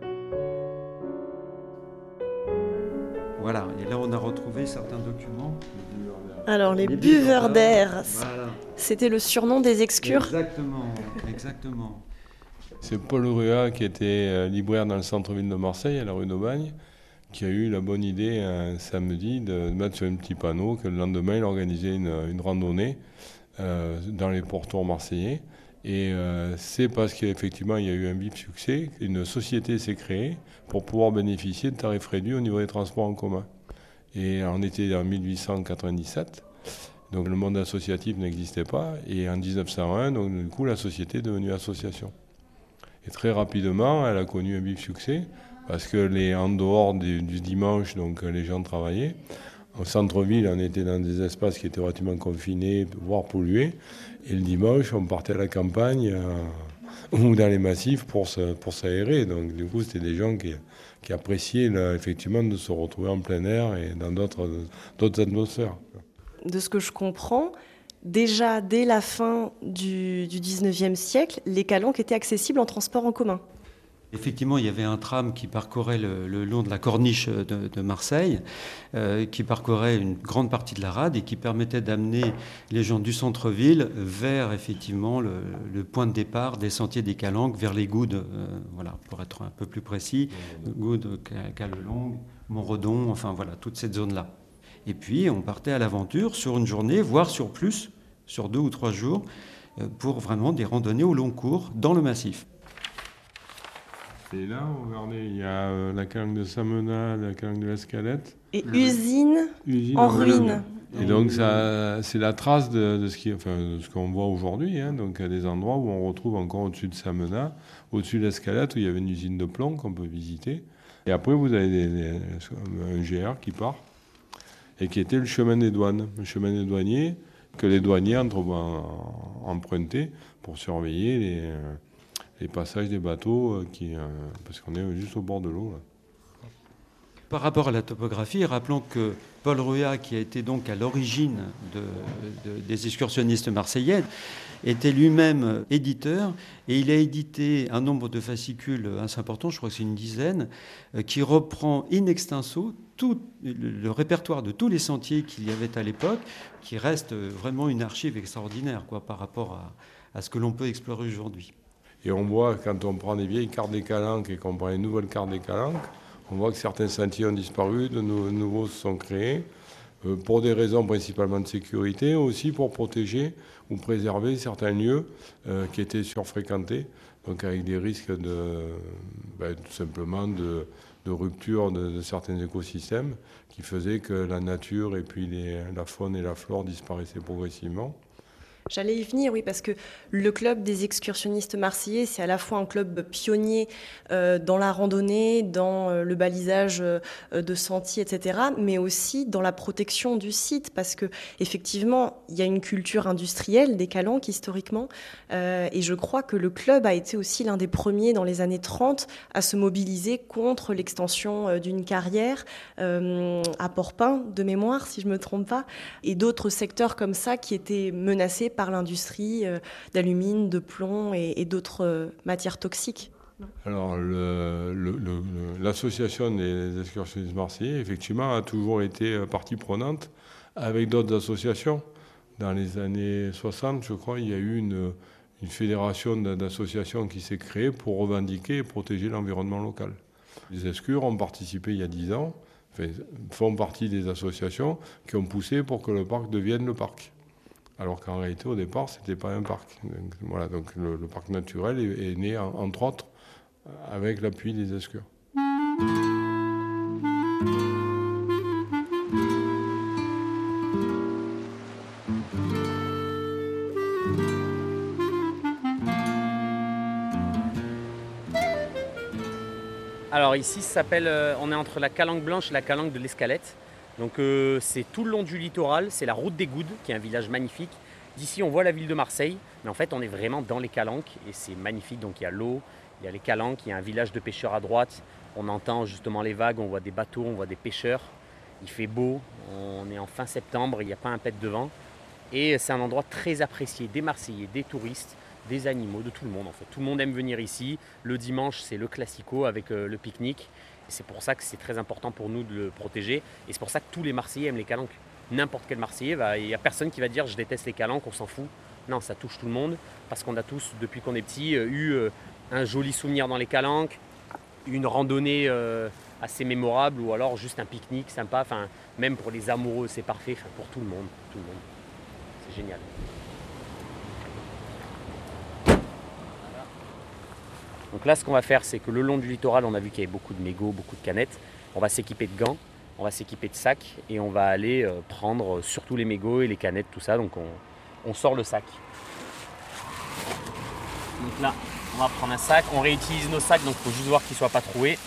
Voilà, et là on a retrouvé certains documents. Alors les, buveurs d'air, c'était le surnom des excures. Exactement, exactement. C'est Paul Rua qui était euh, libraire dans le centre-ville de Marseille, à la rue d'Aubagne, qui a eu la bonne idée un samedi de mettre sur un petit panneau que le lendemain il organisait une, randonnée euh, dans les pourtours marseillais. Et euh, c'est parce qu'effectivement il y a eu un bip succès, une société s'est créée pour pouvoir bénéficier de tarifs réduits au niveau des transports en commun. Et on était en 1897. Donc le monde associatif n'existait pas. Et en 1901, donc, du coup, la société est devenue association. Et très rapidement, elle a connu un vif succès parce que les, en dehors du, dimanche, donc les gens travaillaient. Au centre-ville, on était dans des espaces qui étaient relativement confinés, voire pollués. Et le dimanche, on partait à la campagne euh, ou dans les massifs pour, s'aérer. Donc du coup, c'était des gens qui, qui appréciaient effectivement de se retrouver en plein air et dans d'autres atmosphères de ce que je comprends, déjà dès la fin du, du 19e siècle, les calanques étaient accessibles en transport en commun. Effectivement, il y avait un tram qui parcourait le, long de la corniche de, Marseille, euh, qui parcourait une grande partie de la rade et qui permettait d'amener les gens du centre-ville vers effectivement le, point de départ des sentiers des Calanques, vers les Goudes, euh, voilà, pour être un peu plus précis, Goudes, Calelong, Montredon, enfin voilà, toute cette zone-là. Et puis on partait à l'aventure sur une journée, voire sur plus, sur deux ou trois jours, euh, pour vraiment des randonnées au long cours dans le massif. Et là, regardez, il y a euh, la calanque de Samena, la calanque de l'Escalette. Et usine, en, ruine. Et donc, c'est la trace de, ce qu'on voit aujourd'hui. Hein. Donc, il y a des endroits où on retrouve encore au-dessus de Samena, au-dessus de l'Escalette, où il y avait une usine de plomb qu'on peut visiter. Et après, vous avez un GR qui part et qui était le chemin des douanes, le chemin des douaniers que les douaniers empruntaient pour surveiller les, euh, les passages des bateaux, euh, euh, parce qu'on est juste au bord de l'eau. Par rapport à la topographie, rappelons que Paul Rua, qui a été donc à l'origine des excursionnistes marseillais, était lui-même éditeur et il a édité un nombre de fascicules assez important, je crois que c'est une dizaine, qui reprend in extenso tout le répertoire de tous les sentiers qu'il y avait à l'époque, qui reste vraiment une archive extraordinaire quoi, par rapport à, ce que l'on peut explorer aujourd'hui. Et on voit, quand on prend des vieilles cartes des calanques et qu'on prend les nouvelles cartes des calanques, on voit que certains sentiers ont disparu, de nouveaux se sont créés, euh, pour des raisons principalement de sécurité, aussi pour protéger ou préserver certains lieux euh, qui étaient surfréquentés, donc avec des risques de, ben, tout simplement de, de rupture de, certains écosystèmes qui faisaient que la nature et puis la faune et la flore disparaissaient progressivement. J'allais y venir, oui, parce que le club des excursionnistes marseillais, c'est à la fois un club pionnier euh, dans la randonnée, dans euh, le balisage euh, de sentiers, etc., mais aussi dans la protection du site, parce que effectivement, il y a une culture industrielle des calanques historiquement, et je crois que le club a été aussi l'un des premiers dans les années 30 à se mobiliser contre l'extension d'une carrière à Porpin, de mémoire, si je me trompe pas, et d'autres secteurs comme ça qui étaient menacés par l'industrie euh, d'alumine, de plomb et, d'autres euh, matières toxiques alors, l'association des excursionnistes marseillais, effectivement, a toujours été euh, partie prenante avec d'autres associations. Dans les années 60, je crois, il y a eu une, fédération d'associations qui s'est créée pour revendiquer et protéger l'environnement local. Les escures ont participé il y a 10 ans, font partie des associations qui ont poussé pour que le parc devienne le parc. Alors qu'en réalité, au départ, ce n'était pas un parc. Donc, voilà, donc le, parc naturel est, né, en- entre autres, avec l'appui des escures. Alors ici, euh, on est entre la Calanque Blanche et la Calanque de l'Escalette. Donc euh, c'est tout le long du littoral, c'est la route des Goudes, qui est un village magnifique. D'ici, on voit la ville de Marseille, mais en fait, on est vraiment dans les Calanques et c'est magnifique. Donc il y a l'eau, il y a les Calanques, il y a un village de pêcheurs à droite. On entend justement les vagues, on voit des bateaux, on voit des pêcheurs. Il fait beau, on est en fin septembre, il n'y a pas un pet de vent. Et c'est un endroit très apprécié des Marseillais, des touristes, des animaux, de tout le monde en fait. Tout le monde aime venir ici. Le dimanche, c'est le classico avec euh, le pique-nique. C'est pour ça que c'est très important pour nous de le protéger. Et c'est pour ça que tous les Marseillais aiment les calanques. N'importe quel Marseillais, il n'y a personne qui va dire je déteste les calanques, on s'en fout. Non, ça touche tout le monde parce qu'on a tous, depuis qu'on est petit, euh, eu euh, un joli souvenir dans les calanques, une randonnée euh, assez mémorable ou alors juste un pique-nique sympa. Même pour les amoureux, c'est parfait. Pour tout le monde, tout le monde. C'est génial. Donc là, ce qu'on va faire, c'est que le long du littoral, on a vu qu'il y avait beaucoup de mégots, beaucoup de canettes. On va s'équiper de gants, on va s'équiper de sacs et on va aller euh, prendre euh, surtout les mégots et les canettes, tout ça. Donc on, sort le sac. Donc là, on va prendre un sac. On réutilise nos sacs, donc il faut juste voir qu'ils ne soient pas troués.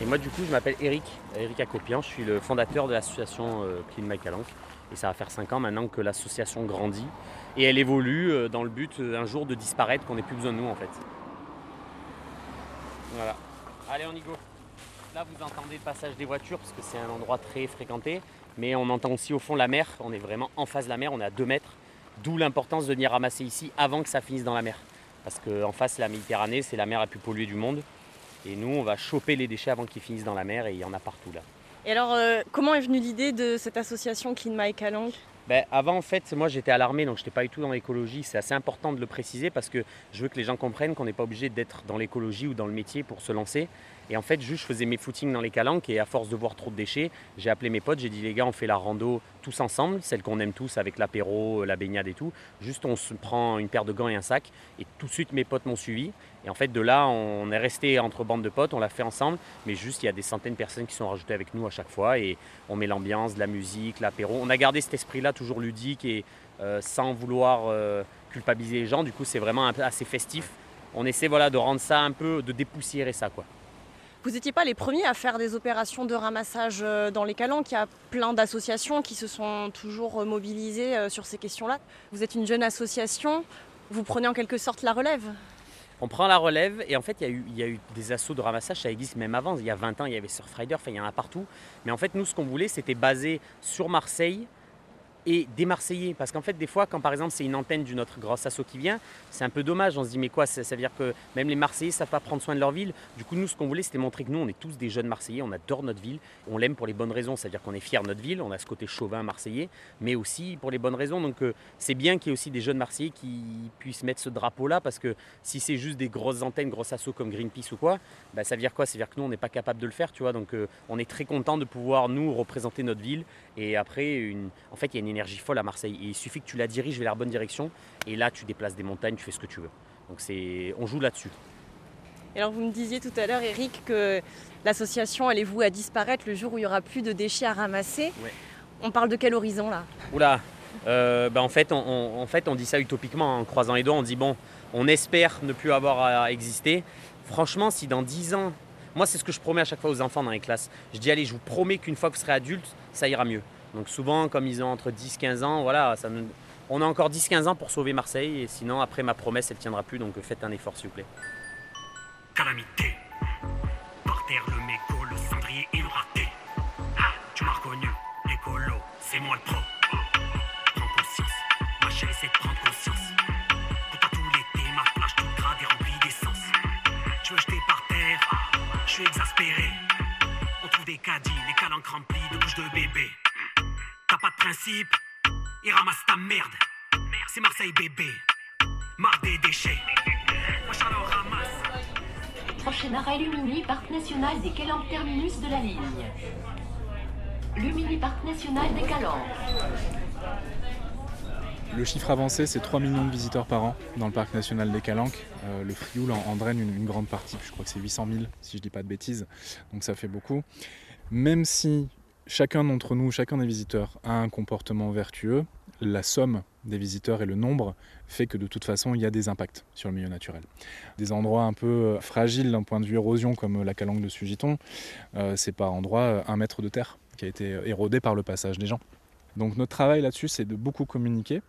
Et moi, du coup, je m'appelle Eric, Eric Acopian. Je suis le fondateur de l'association euh, Clean My Calanque. Et ça va faire 5 ans maintenant que l'association grandit. Et elle évolue dans le but un jour de disparaître, qu'on n'ait plus besoin de nous en fait. Voilà. Allez, on y go. Là, vous entendez le passage des voitures parce que c'est un endroit très fréquenté. Mais on entend aussi au fond la mer. On est vraiment en face de la mer. On est à 2 mètres. D'où l'importance de venir ramasser ici avant que ça finisse dans la mer. Parce qu'en face, la Méditerranée, c'est la mer la plus polluée du monde. Et nous, on va choper les déchets avant qu'ils finissent dans la mer. Et il y en a partout là. Et alors, euh, comment est venue l'idée de cette association Clean My Calanque? Ben, avant, en fait, moi j'étais à l'armée, donc je n'étais pas du tout dans l'écologie. C'est assez important de le préciser parce que je veux que les gens comprennent qu'on n'est pas obligé d'être dans l'écologie ou dans le métier pour se lancer. Et en fait, juste je faisais mes footings dans les calanques et à force de voir trop de déchets, j'ai appelé mes potes, j'ai dit les gars, on fait la rando tous ensemble, celle qu'on aime tous avec l'apéro, la baignade et tout. Juste on se prend une paire de gants et un sac et tout de suite mes potes m'ont suivi. Et en fait, de là, on est resté entre bandes de potes, on l'a fait ensemble, mais juste il y a des centaines de personnes qui sont rajoutées avec nous à chaque fois et on met l'ambiance, la musique, l'apéro. On a gardé cet esprit-là toujours ludique et euh, sans vouloir euh, culpabiliser les gens. Du coup, c'est vraiment assez festif. On essaie voilà, de rendre ça un peu, de dépoussiérer ça. quoi. Vous n'étiez pas les premiers à faire des opérations de ramassage euh, dans les calanques. Il y a plein d'associations qui se sont toujours mobilisées sur ces questions-là. Vous êtes une jeune association. Vous prenez en quelque sorte la relève. On prend la relève et en fait, il y, a eu- des assauts de ramassage, ça existe même avant. Il y a 20 ans, il y avait Surfrider, enfin, il y en a partout. Mais en fait, nous, ce qu'on voulait, c'était basé sur Marseille et des Marseillais. Parce qu'en fait, des fois, quand par exemple, c'est une antenne d'une autre grosse asso qui vient, c'est un peu dommage. On se dit, mais quoi, ça, veut dire que même les Marseillais ne savent pas prendre soin de leur ville. Du coup, nous, ce qu'on voulait, c'était montrer que nous, on est tous des jeunes Marseillais, on adore notre ville, on l'aime pour les bonnes raisons. C'est-à-dire qu'on est fiers de notre ville, on a ce côté chauvin marseillais, mais aussi pour les bonnes raisons. Donc, euh, c'est bien qu'il y ait aussi des jeunes Marseillais qui puissent mettre ce drapeau-là, parce que si c'est juste des grosses antennes, grosses assos comme Greenpeace ou quoi, bah, ça veut dire quoi? Ça veut dire que nous, on n'est pas capable de le faire, tu vois? Donc, euh, on est très content de pouvoir, nous, représenter notre ville. Et après, en fait, il y a une énergie folle à Marseille. Et il suffit que tu la diriges vers la bonne direction. Et là, tu déplaces des montagnes, tu fais ce que tu veux. Donc, c'est... on joue là-dessus. Et alors, vous me disiez tout à l'heure, Eric, que l'association allait vous à disparaître le jour où il n'y aura plus de déchets à ramasser. Ouais. On parle de quel horizon là? Oula euh, bah, en, fait, on, on- en fait, on dit ça utopiquement, en croisant les doigts. On dit, bon, on espère ne plus avoir à exister. Franchement, si dans 10 ans, moi, c'est ce que je promets à chaque fois aux enfants dans les classes. Je dis, allez, je vous promets qu'une fois que vous serez adulte, ça ira mieux. Donc, souvent, comme ils ont entre 10-15 ans, voilà, ça nous- on a encore 10-15 ans pour sauver Marseille. Et sinon, après, ma promesse, elle ne tiendra plus. Donc, faites un effort, s'il vous plaît. Calamité. Par terre, le mégot, le cendrier et le raté. Ah, tu m'as reconnu, l'écolo, c'est moi le pro. Prends conscience, ma chérie, c'est de prendre conscience. Pourtant, tout l'été, ma plage toute grade est remplie d'essence. Tu veux jeter par terre, je suis exaspéré. On trouve des caddies, les calanques remplies de bouches de bébé. T'as principe, il ramasse ta merde. C'est Marseille bébé, marre des déchets. Moi j'en ramasse. Prochain arrêt Lumini, parc national des Calanques terminus de la ligne. Lumini, parc national des Calanques. Le chiffre avancé, c'est 3 millions de visiteurs par an dans le parc national des Calanques. Euh, le Frioul en, en draine une, une grande partie, je crois que c'est 800 000 si je dis pas de bêtises, donc ça fait beaucoup. Même si chacun d'entre nous, chacun des visiteurs a un comportement vertueux, la somme des visiteurs et le nombre fait que de toute façon il y a des impacts sur le milieu naturel. Des endroits un peu euh, fragiles d'un point de vue érosion comme la calanque de Sugiton, euh, c'est par endroit euh, un mètre de terre qui a été érodé par le passage des gens. Donc notre travail là-dessus c'est de beaucoup communiquer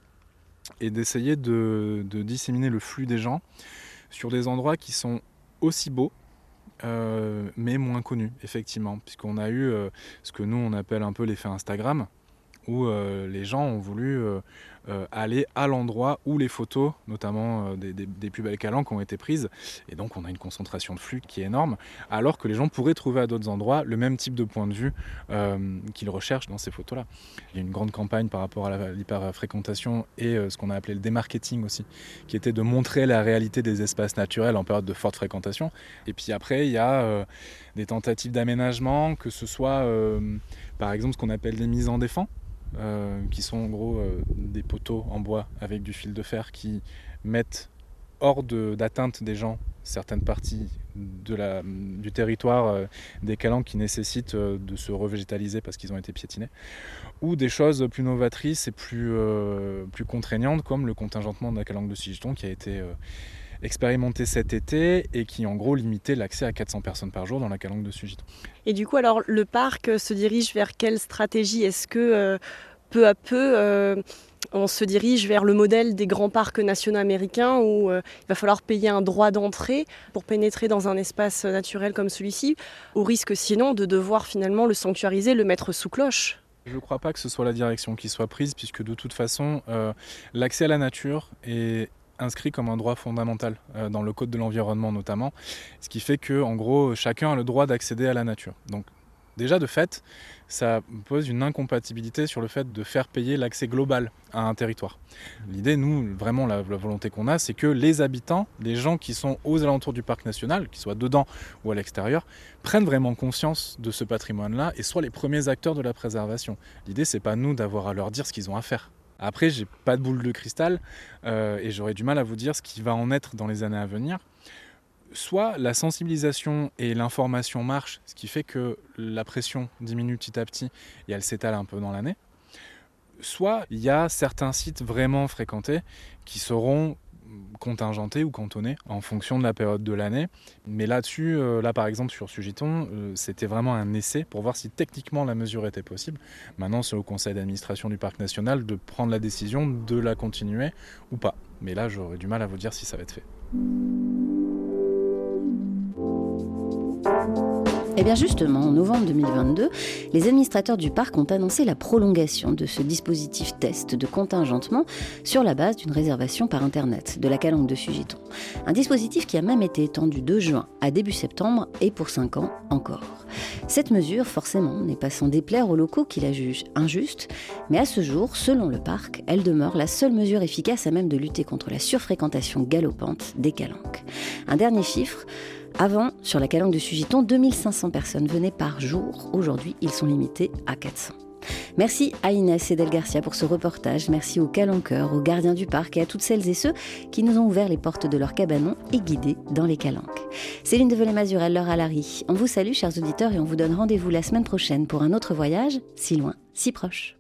et d'essayer de, disséminer le flux des gens sur des endroits qui sont aussi beaux euh, mais moins connu, effectivement, puisqu'on a eu euh, ce que nous on appelle un peu l'effet Instagram, où euh, les gens ont voulu euh, euh, aller à l'endroit où les photos, notamment des, plus belles calanques, ont été prises, et donc on a une concentration de flux qui est énorme, alors que les gens pourraient trouver à d'autres endroits le même type de point de vue qu'ils recherchent dans ces photos-là. Il y a une grande campagne par rapport à l'hyper-fréquentation et ce qu'on a appelé le démarketing aussi, qui était de montrer la réalité des espaces naturels en période de forte fréquentation. Et puis après, il y a des tentatives d'aménagement, que ce soit par exemple ce qu'on appelle des mises en défense, euh, qui sont en gros euh, des poteaux en bois avec du fil de fer qui mettent hors d'atteinte de, des gens certaines parties de la, du territoire euh, des calanques qui nécessitent de se revégétaliser parce qu'ils ont été piétinés, ou des choses plus novatrices et plus, plus contraignantes comme le contingentement de la calanque de Sigeton qui a été expérimenté cet été et qui en gros limitait l'accès à 400 personnes par jour dans la calanque de Sugiton. Et du coup alors le parc se dirige vers quelle stratégie? Est-ce que euh, peu à peu euh, on se dirige vers le modèle des grands parcs nationaux américains où euh, il va falloir payer un droit d'entrée pour pénétrer dans un espace naturel comme celui-ci, au risque sinon de devoir finalement le sanctuariser, le mettre sous cloche? Je ne crois pas que ce soit la direction qui soit prise, puisque de toute façon, euh, l'accès à la nature est inscrit comme un droit fondamental euh, dans le code de l'environnement notamment, ce qui fait que en gros chacun a le droit d'accéder à la nature. Donc déjà de fait, ça pose une incompatibilité sur le fait de faire payer l'accès global à un territoire. L'idée, nous, vraiment la, la volonté qu'on a, c'est que les habitants, les gens qui sont aux alentours du parc national, qu'ils soient dedans ou à l'extérieur, prennent vraiment conscience de ce patrimoine-là et soient les premiers acteurs de la préservation. L'idée, c'est pas nous d'avoir à leur dire ce qu'ils ont à faire. Après, j'ai pas de boule de cristal euh, et j'aurais du mal à vous dire ce qui va en être dans les années à venir. Soit la sensibilisation et l'information marchent, ce qui fait que la pression diminue petit à petit et elle s'étale un peu dans l'année, soit il y a certains sites vraiment fréquentés qui seront contingentés ou cantonnés en fonction de la période de l'année. Mais là-dessus, euh, là par exemple sur Sugiton, euh, c'était vraiment un essai pour voir si techniquement la mesure était possible. Maintenant, c'est au conseil d'administration du parc national de prendre la décision de la continuer ou pas. Mais là, j'aurais du mal à vous dire si ça va être fait. Eh bien justement, en novembre 2022, les administrateurs du parc ont annoncé la prolongation de ce dispositif test de contingentement sur la base d'une réservation par Internet de la calanque de Sugiton. Un dispositif qui a même été étendu de juin à début septembre et pour 5 ans encore. Cette mesure, forcément, n'est pas sans déplaire aux locaux qui la jugent injuste, mais à ce jour, selon le parc, elle demeure la seule mesure efficace à même de lutter contre la surfréquentation galopante des calanques. Un dernier chiffre, avant, sur la calanque de Sugiton, 2500 personnes venaient par jour. Aujourd'hui, ils sont limités à 400. Merci à Inès et Del Garcia pour ce reportage. Merci aux calanqueurs, aux gardiens du parc et à toutes celles et ceux qui nous ont ouvert les portes de leur cabanon et guidés dans les calanques. Céline Develay-Mazurel, Laure Alary. On vous salue, chers auditeurs, et on vous donne rendez-vous la semaine prochaine pour un autre voyage, si loin, si proche.